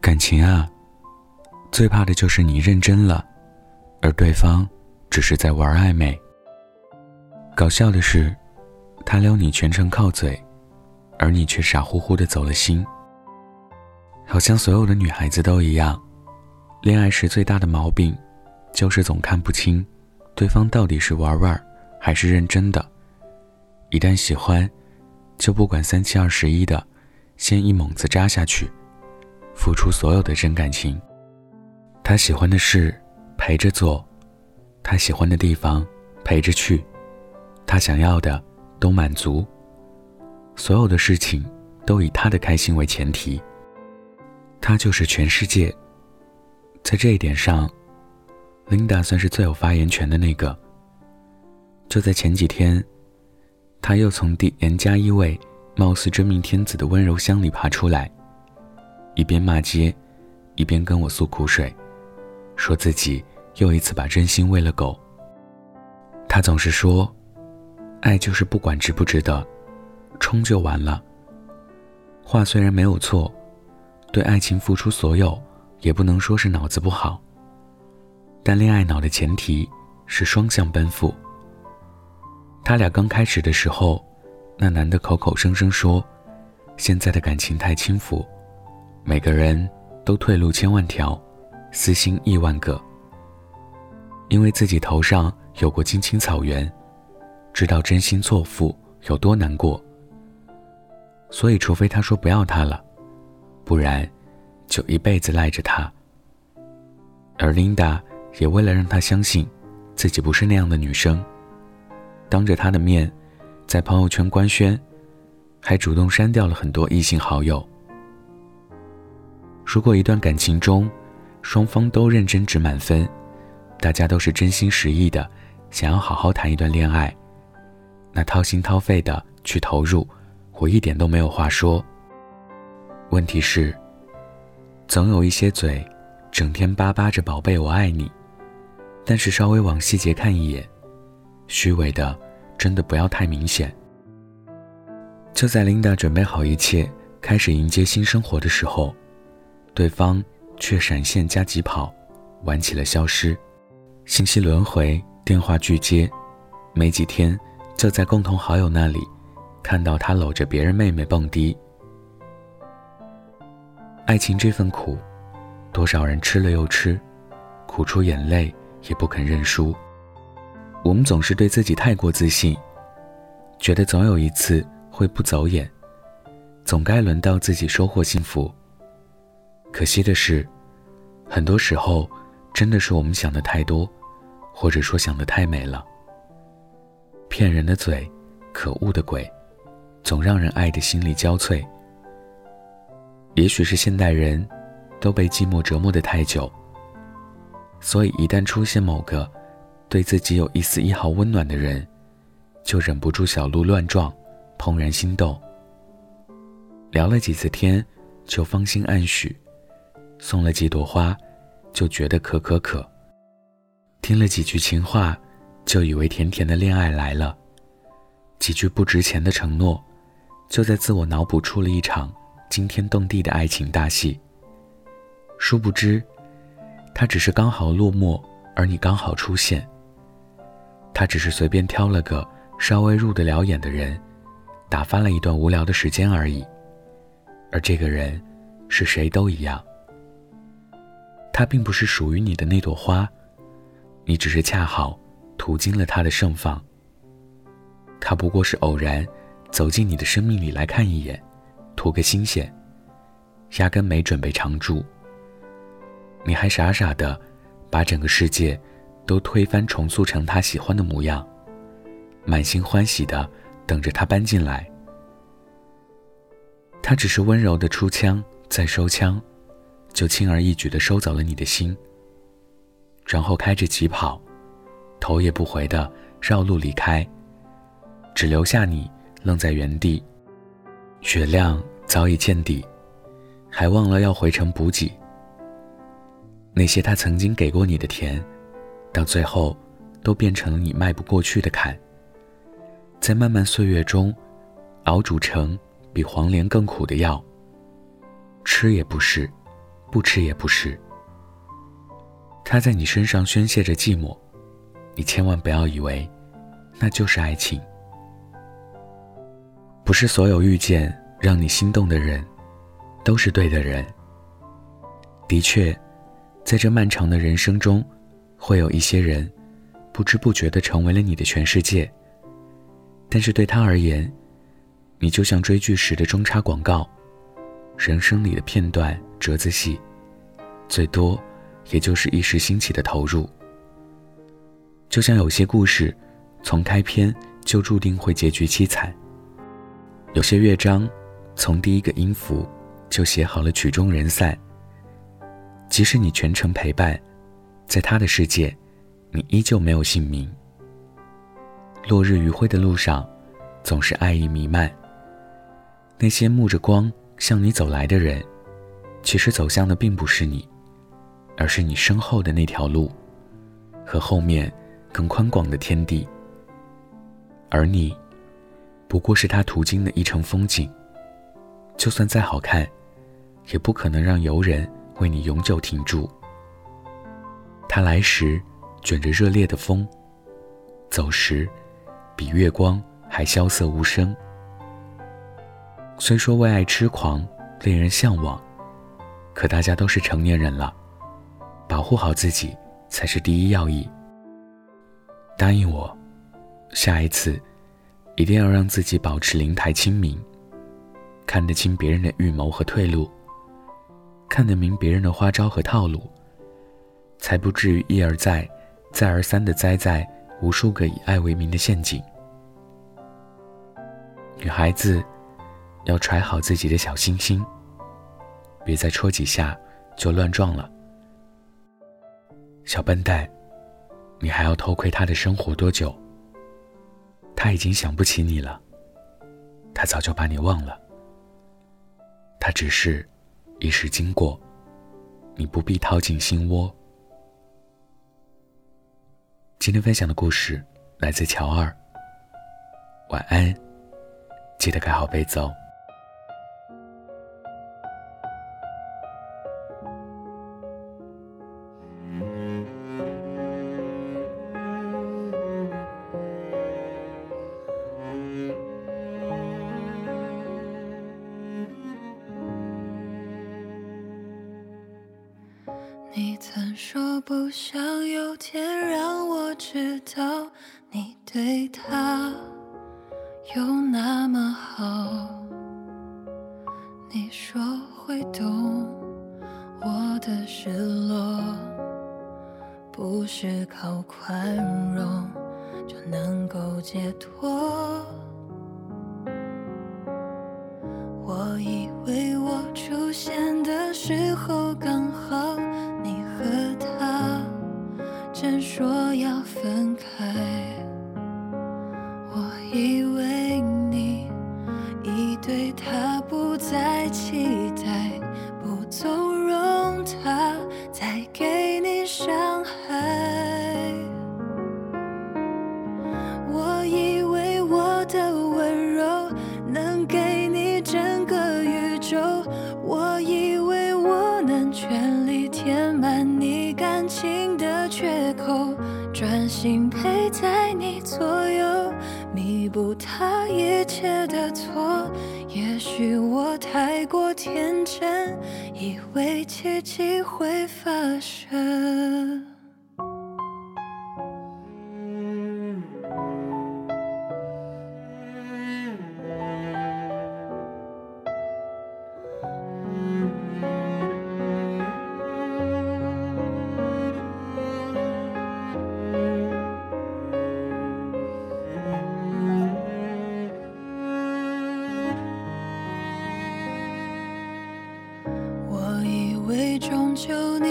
感情啊，最怕的就是你认真了，而对方只是在玩暧昧。搞笑的是，他撩你全程靠嘴，而你却傻乎乎的走了心。好像所有的女孩子都一样，恋爱时最大的毛病，就是总看不清，对方到底是玩玩，还是认真的。一旦喜欢，就不管三七二十一的，先一猛子扎下去，付出所有的真感情。他喜欢的事陪着做，他喜欢的地方陪着去，他想要的都满足。所有的事情都以他的开心为前提。他就是全世界。在这一点上，Linda 算是最有发言权的那个。就在前几天。他又从第 N 加一位貌似真命天子的温柔乡里爬出来，一边骂街，一边跟我诉苦水，说自己又一次把真心喂了狗。他总是说，爱就是不管值不值得，冲就完了。话虽然没有错，对爱情付出所有，也不能说是脑子不好。但恋爱脑的前提是双向奔赴。他俩刚开始的时候，那男的口口声声说，现在的感情太轻浮，每个人都退路千万条，私心亿万个。因为自己头上有过青青草原，知道真心错付有多难过，所以除非他说不要他了，不然就一辈子赖着他。而琳达也为了让他相信，自己不是那样的女生。当着他的面，在朋友圈官宣，还主动删掉了很多异性好友。如果一段感情中，双方都认真值满分，大家都是真心实意的想要好好谈一段恋爱，那掏心掏肺的去投入，我一点都没有话说。问题是，总有一些嘴，整天巴巴着“宝贝，我爱你”，但是稍微往细节看一眼。虚伪的，真的不要太明显。就在琳达准备好一切，开始迎接新生活的时候，对方却闪现加急跑，玩起了消失，信息轮回，电话拒接，没几天就在共同好友那里看到他搂着别人妹妹蹦迪。爱情这份苦，多少人吃了又吃，苦出眼泪也不肯认输。我们总是对自己太过自信，觉得总有一次会不走眼，总该轮到自己收获幸福。可惜的是，很多时候真的是我们想的太多，或者说想的太美了。骗人的嘴，可恶的鬼，总让人爱的心力交瘁。也许是现代人都被寂寞折磨的太久，所以一旦出现某个。对自己有一丝一毫温暖的人，就忍不住小鹿乱撞，怦然心动。聊了几次天，就芳心暗许；送了几朵花，就觉得可可可；听了几句情话，就以为甜甜的恋爱来了；几句不值钱的承诺，就在自我脑补出了一场惊天动地的爱情大戏。殊不知，他只是刚好落寞，而你刚好出现。他只是随便挑了个稍微入得了眼的人，打发了一段无聊的时间而已。而这个人，是谁都一样。他并不是属于你的那朵花，你只是恰好途经了他的盛放。他不过是偶然走进你的生命里来看一眼，图个新鲜，压根没准备常住。你还傻傻的把整个世界。都推翻重塑成他喜欢的模样，满心欢喜的等着他搬进来。他只是温柔的出枪再收枪，就轻而易举的收走了你的心。然后开着疾跑，头也不回的绕路离开，只留下你愣在原地。血量早已见底，还忘了要回城补给。那些他曾经给过你的甜。到最后，都变成了你迈不过去的坎。在漫漫岁月中，熬煮成比黄连更苦的药，吃也不是，不吃也不是。他在你身上宣泄着寂寞，你千万不要以为那就是爱情。不是所有遇见让你心动的人，都是对的人。的确，在这漫长的人生中，会有一些人，不知不觉的成为了你的全世界。但是对他而言，你就像追剧时的中插广告，人生里的片段折子戏，最多也就是一时兴起的投入。就像有些故事，从开篇就注定会结局凄惨；有些乐章，从第一个音符就写好了曲终人散。即使你全程陪伴，在他的世界，你依旧没有姓名。落日余晖的路上，总是爱意弥漫。那些沐着光向你走来的人，其实走向的并不是你，而是你身后的那条路，和后面更宽广的天地。而你，不过是他途经的一程风景。就算再好看，也不可能让游人为你永久停住。他来时卷着热烈的风，走时，比月光还萧瑟无声。虽说为爱痴狂，令人向往，可大家都是成年人了，保护好自己才是第一要义。答应我，下一次一定要让自己保持灵台清明，看得清别人的预谋和退路，看得明别人的花招和套路，才不至于一而再、再而三的栽在无数个以爱为名的陷阱。女孩子。要揣好自己的小心心，别再戳几下就乱撞了。小笨蛋，你还要偷窥他的生活多久？他已经想不起你了，他早就把你忘了。他只是一时经过，你不必掏进心窝。今天分享的故事来自乔二。晚安，记得盖好被子哦。不想有天让我知道你对他有那么好。你说会懂我的失落，不是靠宽容就能够解脱。我以错。也许我太过天真，以为奇迹会发生。就你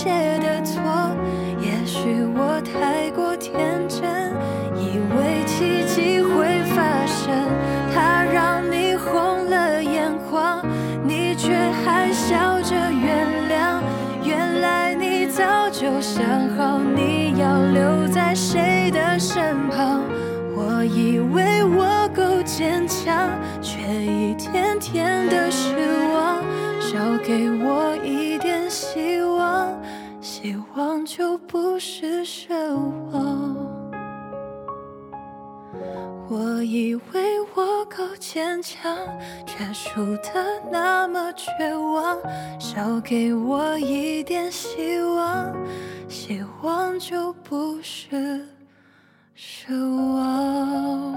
切的错。也许我太过天真，以为奇迹会发生。他让你红了眼眶，你却还笑着原谅。原来你早就想好你要留在谁的身旁。我以为我够坚强，却一天天的失望。少给我一，望就不是奢望。我以为我够坚强，却输得那么绝望。少给我一点希望，希望就不是奢望。